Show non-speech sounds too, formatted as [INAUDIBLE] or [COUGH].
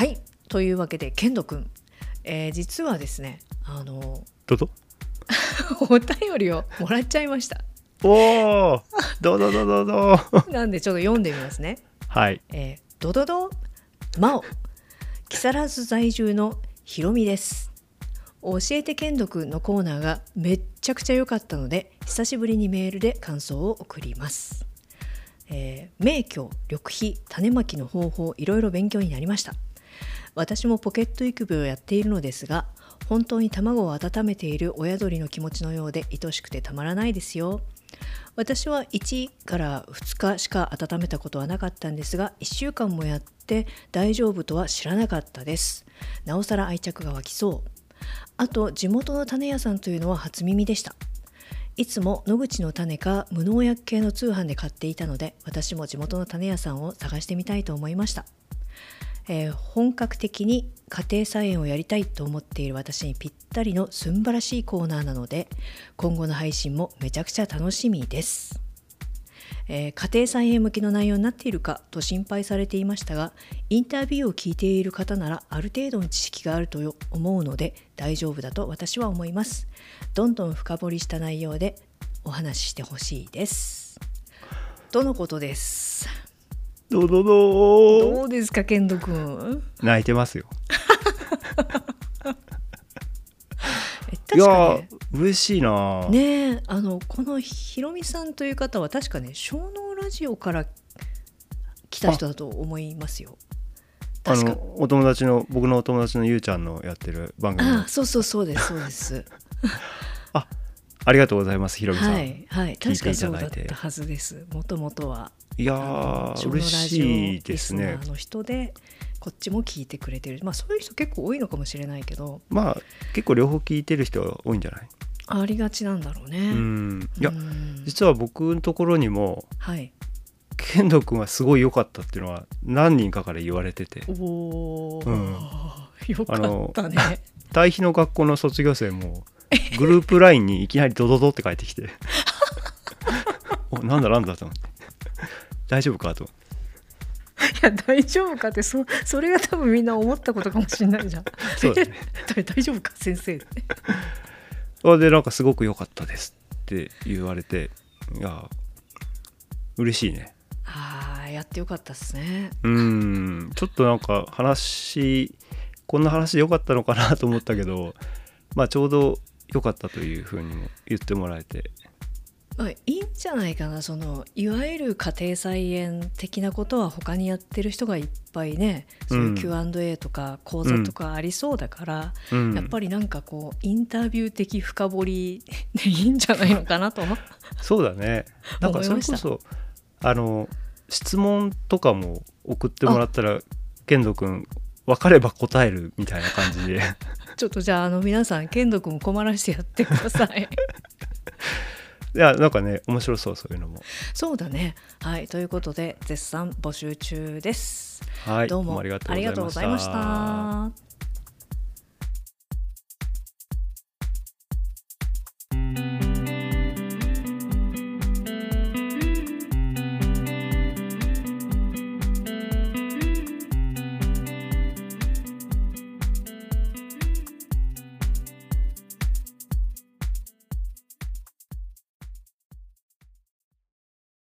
はい。というわけでケンドくん、えー実はですねあのどうぞ。[LAUGHS] お便りをもらっちゃいました。おおどうぞどうぞどうぞ。[LAUGHS] なんでちょっと読んでみますね。はい。えー、ドドドマオ。木更津在住のひろみです。教えて剣読のコーナーがめっちゃくちゃ良かったので久しぶりにメールで感想を送ります、えー、名挙緑肥種まきの方法いろいろ勉強になりました私もポケット育苗をやっているのですが本当に卵を温めている親鳥の気持ちのようで愛しくてたまらないですよ。私は1から2日しか温めたことはなかったんですが1週間もやって大丈夫とは知らなかったです。なおさら愛着が湧きそう。あと地元の種屋さんというのは初耳でした。いつも野口の種か無農薬系の通販で買っていたので私も地元の種屋さんを探してみたいと思いました。えー本格的に家庭菜園をやりたいと思っている私にぴったりのすんばらしいコーナーなので今後の配信もめちゃくちゃ楽しみです、えー家庭菜園向きの内容になっているかと心配されていましたがインタビューを聞いている方ならある程度の知識があると思うので大丈夫だと私は思います。どんどん深掘りした内容でお話ししてほしいです。とのことです。どどうどう。ですか健人くん泣いてますよ。[LAUGHS] えいやね嬉しいな、ねえあのこのひろみさんという方は確かね小脳ラジオから来た人だと思いますよ。あのお友達の僕のお友達のゆうちゃんのやってる番組の。あそうそうそうですそうです [LAUGHS] ありがとうございますひろみさん、はいはい。確かそうだったはずです。もともとは。いや嬉しいですね。リスナーの人でこっちも聞いてくれてる。まあそういう人結構多いのかもしれないけど。まあ結構両方聞いてる人は多いんじゃない？ありがちなんだろうね。うん。いやうん。実は僕のところにもはい。剣道くんはすごい良かったっていうのは何人かから言われてて。おお、うん。[LAUGHS] よかったね対比の学校の卒業生もグループ LINE にいきなりドドドって書いてきて [LAUGHS] おなんだなんだと思って大丈夫かと思っていや大丈夫かってそそれが多分みんな思ったことかもしれないじゃん。そうだねえ [LAUGHS] 大丈夫か先生って。あでなんかすごく良かったですって言われていや嬉しいねああやってよかったですね。うんちょっとなんか話こんな話で良かったのかなと思ったけどまあちょうど良かったというふうにも言ってもらえて。まあいいんじゃないかな。そのいわゆる家庭菜園的なことは他にやってる人がいっぱいね。そういううん。Q&A とか講座とかありそうだから、うん。やっぱりなんかこうインタビュー的深掘りでいいんじゃないのかなと。そうだね。なんかそれこそあの質問とかも送ってもらったら健人君分かれば答えるみたいな感じで [LAUGHS] ちょっとじゃああの皆さん剣道くん困らしてやってください。[LAUGHS] いやなんかね面白そうそういうのもそうだね。はいということで絶賛募集中です。はいどうもありがとうございました。